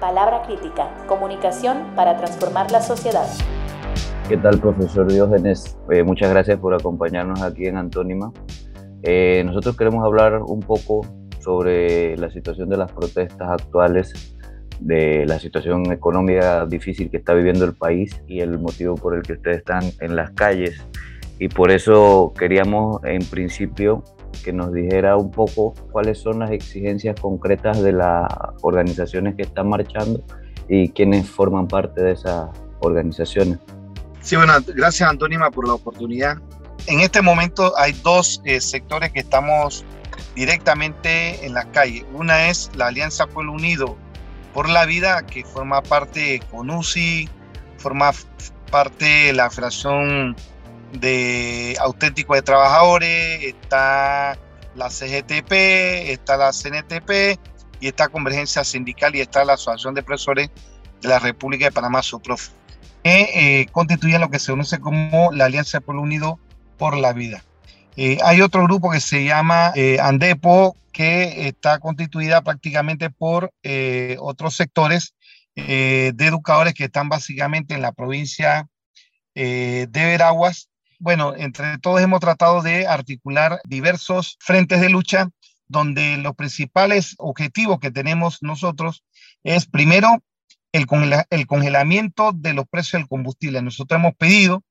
Palabra Crítica, comunicación para transformar la sociedad. ¿Qué tal, profesor Diógenes? Eh, muchas gracias por acompañarnos aquí en Antónima. Eh, nosotros queremos hablar un poco sobre la situación de las protestas actuales, de la situación económica difícil que está viviendo el país y el motivo por el que ustedes están en las calles. Y por eso queríamos, en principio, que nos dijera un poco cuáles son las exigencias concretas de las organizaciones que están marchando y quiénes forman parte de esas organizaciones. Sí, bueno, gracias Antónima por la oportunidad. En este momento hay dos eh, sectores que estamos directamente en la calle. Una es la Alianza Pueblo Unido por la Vida, que forma parte con UCI, forma parte de la Federación de Auténticos de Trabajadores, está la CGTP, está la CNTP y está Convergencia Sindical y está la Asociación de Profesores de la República de Panamá, SUPROF, que eh, constituyen lo que se conoce como la Alianza Pueblo Unido por la Vida. Eh, hay otro grupo que se llama eh, Andepo, que está constituida prácticamente por otros sectores de educadores que están básicamente en la provincia de Veraguas bueno, entre todos hemos tratado de articular diversos frentes de lucha donde los principales objetivos que tenemos nosotros es primero el, congelamiento de los precios del combustible. Nosotros hemos pedido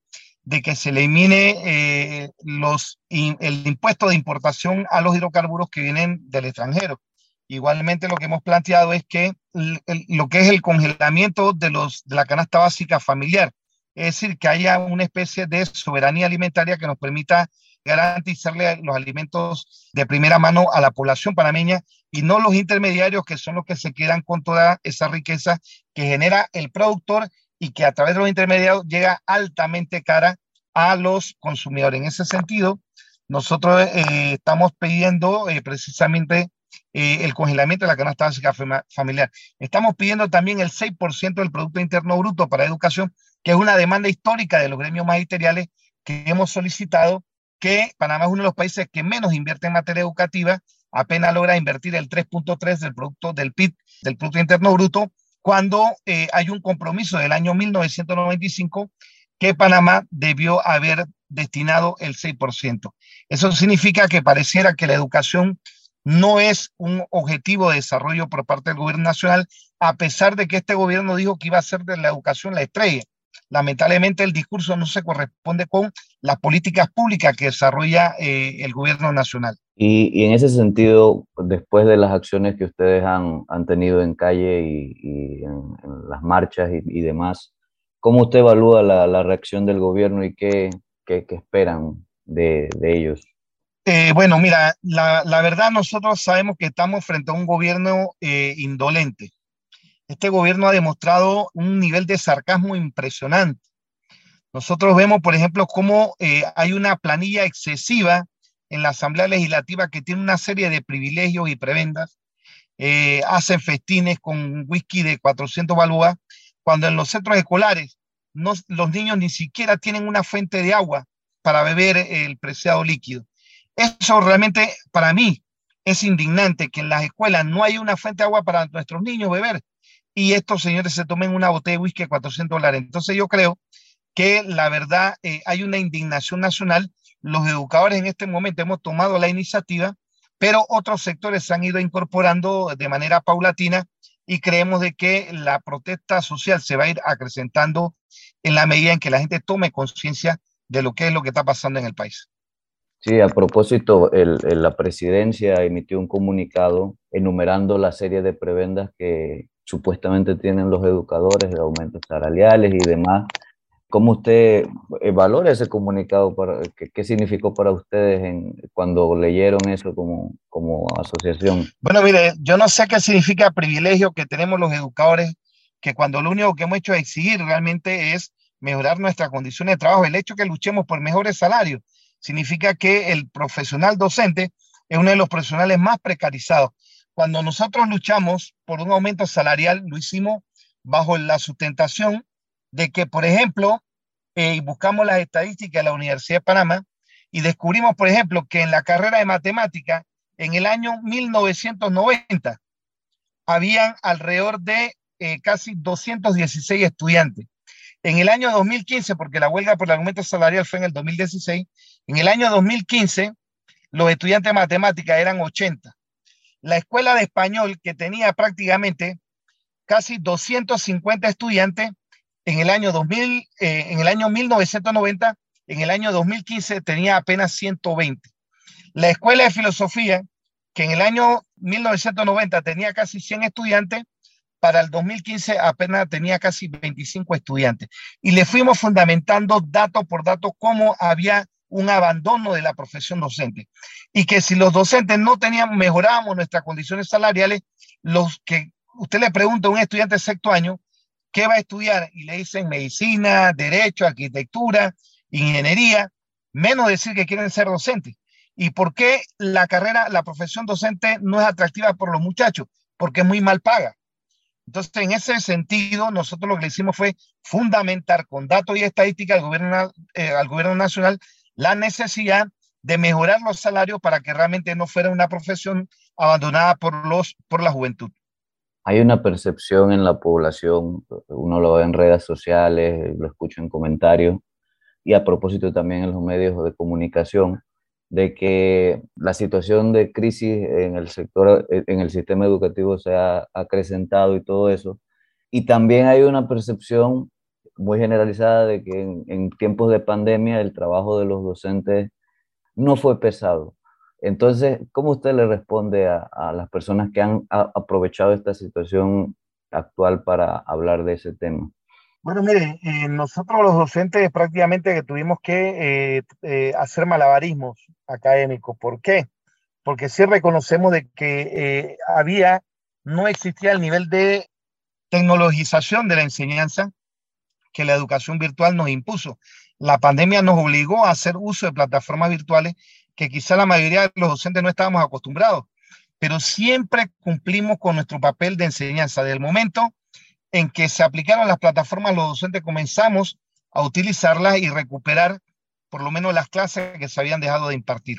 de que se elimine eh, el impuesto de importación a los hidrocarburos que vienen del extranjero. Igualmente lo que hemos planteado es que lo que es el congelamiento de, los, de la canasta básica familiar, es decir, que haya una especie de soberanía alimentaria que nos permita garantizarle los alimentos de primera mano a la población panameña y no los intermediarios que son los que se quedan con toda esa riqueza que genera el productor y que a través de los intermediarios llega altamente cara a los consumidores. En ese sentido, nosotros eh, estamos pidiendo eh, precisamente eh, el congelamiento de la canasta básica familiar. Estamos pidiendo también el 6% del Producto Interno Bruto para educación que es una demanda histórica de los gremios magisteriales que hemos solicitado que Panamá es uno de los países que menos invierte en materia educativa, apenas logra invertir el 3.3 del producto del PIB, del Producto Interno Bruto, cuando eh, hay un compromiso del año 1995 que Panamá debió haber destinado el 6%. Eso significa que pareciera que la educación no es un objetivo de desarrollo por parte del gobierno nacional, a pesar de que este gobierno dijo que iba a ser de la educación la estrella lamentablemente el discurso no se corresponde con las políticas públicas que desarrolla eh, el gobierno nacional. Y, en ese sentido, después de las acciones que ustedes han, han tenido en calle y, en, las marchas y, demás, ¿cómo usted evalúa la, la reacción del gobierno y qué, qué, esperan de, de ellos? Eh, bueno, mira, la, la, verdad nosotros sabemos que estamos frente a un gobierno eh, indolente este gobierno ha demostrado un nivel de sarcasmo impresionante. Nosotros vemos, por ejemplo, cómo eh, hay una planilla excesiva en la Asamblea Legislativa que tiene una serie de privilegios y prebendas. Eh, hacen festines con whisky de 400 balúas, cuando en los centros escolares los niños ni siquiera tienen una fuente de agua para beber el preciado líquido. Eso realmente para mí es indignante que en las escuelas no hay una fuente de agua para nuestros niños beber y estos señores se tomen una botella de whisky a 400 dólares. Entonces yo creo que la verdad eh, hay una indignación nacional. Los educadores en este momento hemos tomado la iniciativa, pero otros sectores se han ido incorporando de manera paulatina y creemos de que la protesta social se va a ir acrecentando en la medida en que la gente tome conciencia de lo que es lo que está pasando en el país. Sí, a propósito, la presidencia emitió un comunicado enumerando la serie de prebendas que, supuestamente tienen los educadores de aumentos salariales y demás. ¿Cómo usted valora ese comunicado? Para, ¿qué, ¿Qué, significó para ustedes en, cuando leyeron eso como, como asociación? Bueno, mire, yo no sé qué significa privilegio que tenemos los educadores, que cuando lo único que hemos hecho es exigir realmente es mejorar nuestra condición de trabajo. El hecho que luchemos por mejores salarios significa que el profesional docente es uno de los profesionales más precarizados. Cuando nosotros luchamos por un aumento salarial, lo hicimos bajo la sustentación de que, por ejemplo, eh, buscamos las estadísticas de la Universidad de Panamá y descubrimos, por ejemplo, que en la carrera de matemática, en el año 1990, habían alrededor de eh, casi 216 estudiantes. En el año 2015, porque la huelga por el aumento salarial fue en el 2016, en el año 2015 los estudiantes de matemática eran 80. La escuela de español, que tenía prácticamente casi 250 estudiantes, en el año 2000, eh, en el año 1990, en el año 2015 tenía apenas 120. La escuela de filosofía, que en el año 1990 tenía casi 100 estudiantes, para el 2015 apenas tenía casi 25 estudiantes. Y le fuimos fundamentando dato por dato cómo había un abandono de la profesión docente. Y que si los docentes no tenían, mejorábamos nuestras condiciones salariales, los que usted le pregunta a un estudiante de sexto año, ¿qué va a estudiar? Y le dicen medicina, derecho, arquitectura, ingeniería, menos decir que quieren ser docentes. ¿Y por qué la carrera, la profesión docente no es atractiva por los muchachos? Porque es muy mal paga. Entonces, en ese sentido, nosotros lo que hicimos fue fundamentar con datos y estadísticas al eh, al gobierno nacional la necesidad de mejorar los salarios para que realmente no fuera una profesión abandonada por, los, por la juventud. Hay una percepción en la población, uno lo ve en redes sociales, lo escucha en comentarios, y a propósito también en los medios de comunicación, de que la situación de crisis en el sector, en el sistema educativo se ha acrecentado y todo eso. Y también hay una percepción muy generalizada de que en, tiempos de pandemia el trabajo de los docentes no fue pesado. Entonces, ¿cómo usted le responde a, a las personas que han aprovechado esta situación actual para hablar de ese tema? Bueno, mire, eh, nosotros los docentes prácticamente que tuvimos que eh, eh, hacer malabarismos académicos. ¿Por qué? Porque sí reconocemos de que había, no existía el nivel de tecnologización de la enseñanza que la educación virtual nos impuso. La pandemia nos obligó a hacer uso de plataformas virtuales que quizá la mayoría de los docentes no estábamos acostumbrados, pero siempre cumplimos con nuestro papel de enseñanza. Del momento en que se aplicaron las plataformas, los docentes comenzamos a utilizarlas y recuperar por lo menos las clases que se habían dejado de impartir.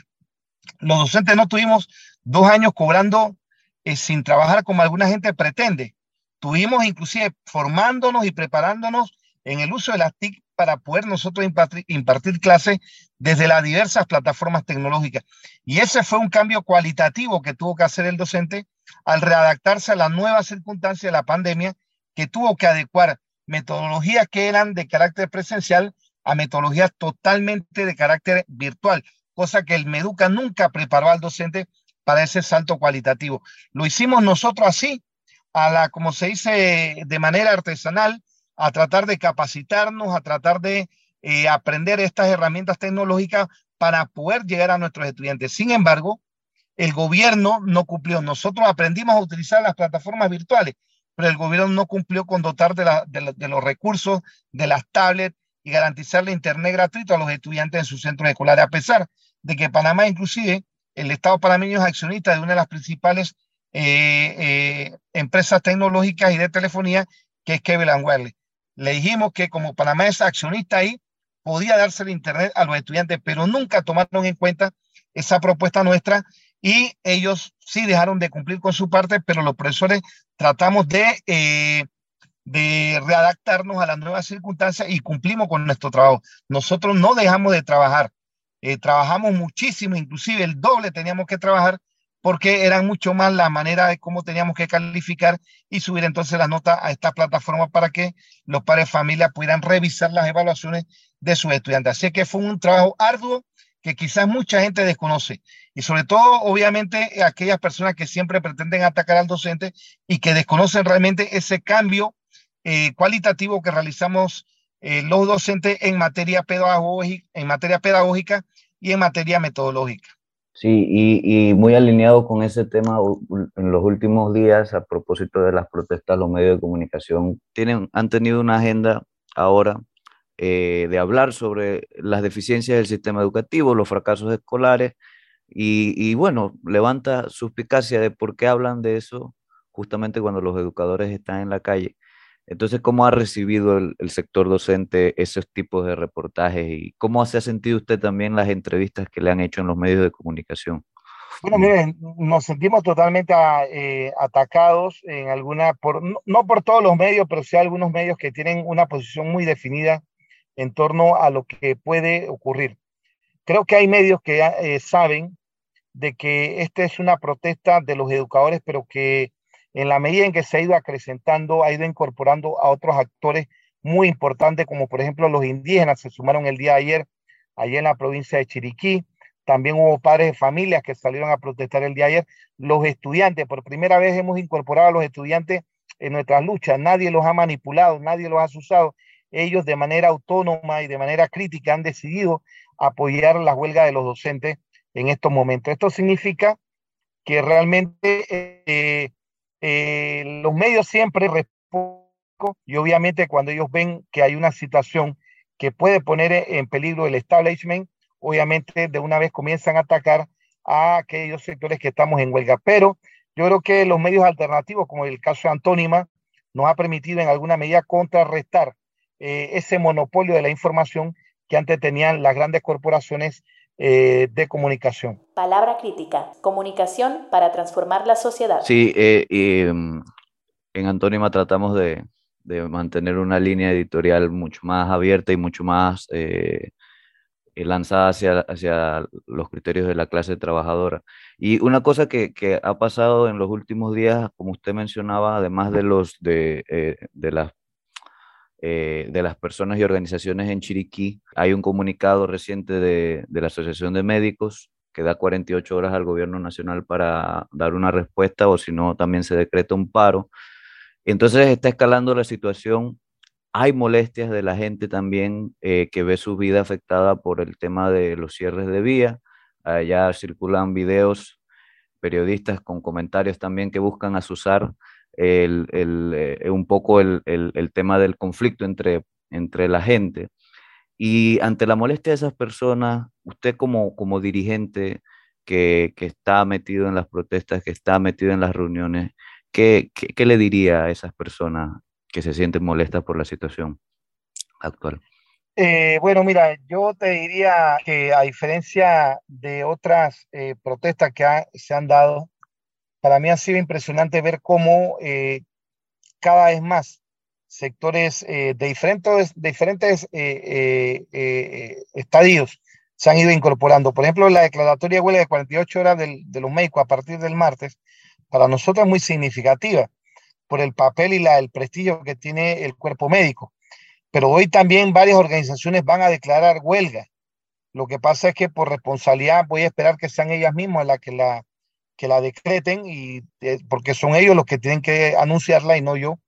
Los docentes no tuvimos dos años cobrando eh, sin trabajar como alguna gente pretende. Tuvimos inclusive formándonos y preparándonos en el uso de las TIC para poder nosotros impartir, impartir clases desde las diversas plataformas tecnológicas. Y ese fue un cambio cualitativo que tuvo que hacer el docente al readaptarse a la nueva circunstancia de la pandemia que tuvo que adecuar metodologías que eran de carácter presencial a metodologías totalmente de carácter virtual, cosa que el Meduca nunca preparó al docente para ese salto cualitativo. Lo hicimos nosotros así, a la, como se dice, de manera artesanal, a tratar de capacitarnos, a tratar de eh, aprender estas herramientas tecnológicas para poder llegar a nuestros estudiantes. Sin embargo, el gobierno no cumplió. Nosotros aprendimos a utilizar las plataformas virtuales, pero el gobierno no cumplió con dotar de, los recursos, de las tablets y garantizar la internet gratuito a los estudiantes en sus centros escolares, a pesar de que Panamá, inclusive, el Estado panameño es accionista de una de las principales eh, eh, empresas tecnológicas y de telefonía, que es Cable Wireless. Le dijimos que como Panamá es accionista ahí, podía darse el internet a los estudiantes, pero nunca tomaron en cuenta esa propuesta nuestra y ellos sí dejaron de cumplir con su parte, pero los profesores tratamos de, eh, de readaptarnos a las nuevas circunstancias y cumplimos con nuestro trabajo. Nosotros no dejamos de trabajar, eh, trabajamos muchísimo, inclusive el doble teníamos que trabajar porque era mucho más la manera de cómo teníamos que calificar y subir entonces la nota a esta plataforma para que los padres de familia pudieran revisar las evaluaciones de sus estudiantes. Así que fue un trabajo arduo que quizás mucha gente desconoce y sobre todo obviamente aquellas personas que siempre pretenden atacar al docente y que desconocen realmente ese cambio eh, cualitativo que realizamos eh, los docentes en en materia pedagógica y en materia metodológica. Sí, y, y, muy alineado con ese tema, en los últimos días, a propósito de las protestas, los medios de comunicación tienen, han tenido una agenda ahora eh, de hablar sobre las deficiencias del sistema educativo, los fracasos escolares, y, bueno, levanta suspicacia de por qué hablan de eso justamente cuando los educadores están en la calle. Entonces, ¿cómo ha recibido el, sector docente esos tipos de reportajes y cómo se ha sentido usted también las entrevistas que le han hecho en los medios de comunicación? Bueno, miren, nos sentimos totalmente eh, atacados en alguna, por, no, por todos los medios, pero sí algunos medios que tienen una posición muy definida en torno a lo que puede ocurrir. Creo que hay medios que eh, saben de que esta es una protesta de los educadores, pero que en la medida en que se ha ido acrecentando, ha ido incorporando a otros actores muy importantes, como por ejemplo los indígenas, se sumaron el día de ayer, allá en la provincia de Chiriquí. También hubo padres de familias que salieron a protestar el día de ayer. Los estudiantes, por primera vez hemos incorporado a los estudiantes en nuestras luchas. Nadie los ha manipulado, nadie los ha usado. Ellos de manera autónoma y de manera crítica han decidido apoyar la huelga de los docentes en estos momentos. Esto significa que realmente eh, eh, los medios siempre responden y obviamente cuando ellos ven que hay una situación que puede poner en peligro el establishment, obviamente de una vez comienzan a atacar a aquellos sectores que estamos en huelga. Pero yo creo que los medios alternativos, como el caso de Antónima, nos ha permitido en alguna medida contrarrestar eh, ese monopolio de la información que antes tenían las grandes corporaciones eh, de comunicación. Palabra crítica, comunicación para transformar la sociedad. Sí, eh, y, mm, en Antónima tratamos de, de, mantener una línea editorial mucho más abierta y mucho más eh, lanzada hacia, hacia los criterios de la clase trabajadora. Y una cosa que, que, ha pasado en los últimos días, como usted mencionaba, además de, los, de, de las eh, de las personas y organizaciones en Chiriquí. Hay un comunicado reciente de, la Asociación de Médicos que da 48 horas al gobierno nacional para dar una respuesta o si no también se decreta un paro. Entonces está escalando la situación. Hay molestias de la gente también eh, que ve su vida afectada por el tema de los cierres de vía. Allá circulan videos, periodistas con comentarios también que buscan asusar el, eh, un poco el, tema del conflicto entre, entre la gente. Y ante la molestia de esas personas, usted como, como dirigente que, está metido en las protestas, que está metido en las reuniones, ¿qué, qué, le diría a esas personas que se sienten molestas por la situación actual? Eh, bueno, mira, yo te diría que a diferencia de otras eh, protestas que se han dado, para mí ha sido impresionante ver cómo eh, cada vez más sectores eh, de diferentes, diferentes eh, estadios se han ido incorporando. Por ejemplo, la declaratoria de huelga de 48 horas de los médicos a partir del martes, para nosotros es muy significativa por el papel y el prestigio que tiene el cuerpo médico. Pero hoy también varias organizaciones van a declarar huelga. Lo que pasa es que por responsabilidad voy a esperar que sean ellas mismas las que la, que la decreten y eh, porque son ellos los que tienen que anunciarla y no yo.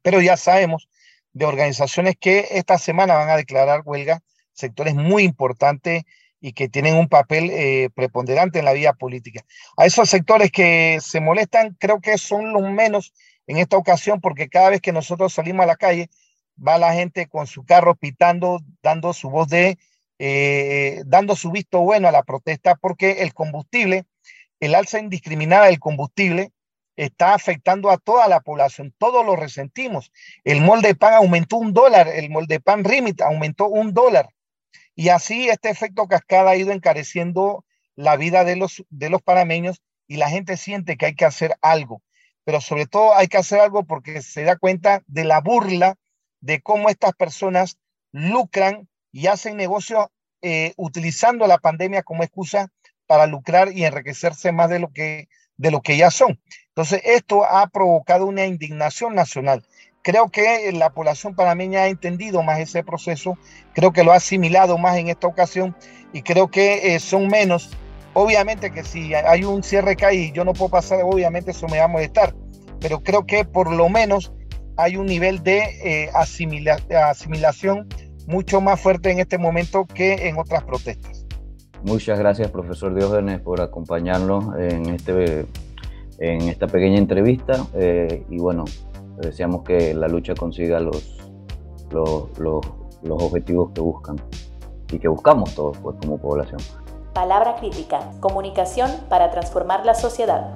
Pero ya sabemos de organizaciones que esta semana van a declarar huelga, sectores muy importantes y que tienen un papel eh, preponderante en la vida política. A esos sectores que se molestan, creo que son los menos en esta ocasión, porque cada vez que nosotros salimos a la calle, va la gente con su carro pitando, dando su voz de, eh, dando su visto bueno a la protesta, porque el combustible el alza indiscriminada del combustible está afectando a toda la población, todos lo resentimos. El molde de pan aumentó un dólar, el molde de pan Rimit aumentó un dólar. Y así este efecto cascada ha ido encareciendo la vida de los, de los panameños y la gente siente que hay que hacer algo. Pero sobre todo hay que hacer algo porque se da cuenta de la burla de cómo estas personas lucran y hacen negocio eh, utilizando la pandemia como excusa para lucrar y enriquecerse más de lo que, de lo que ya son. Entonces, esto ha provocado una indignación nacional. Creo que la población panameña ha entendido más ese proceso, creo que lo ha asimilado más en esta ocasión y creo que eh, son menos. Obviamente que si hay un cierre que y yo no puedo pasar, obviamente eso me va a molestar, pero creo que por lo menos hay un nivel de eh, asimilación mucho más fuerte en este momento que en otras protestas. Muchas gracias, profesor Diógenes, por acompañarnos en, este, en esta pequeña entrevista. Eh, y bueno, deseamos que la lucha consiga los, los, los, los objetivos que buscan y que buscamos todos pues, como población. Palabra crítica, comunicación para transformar la sociedad.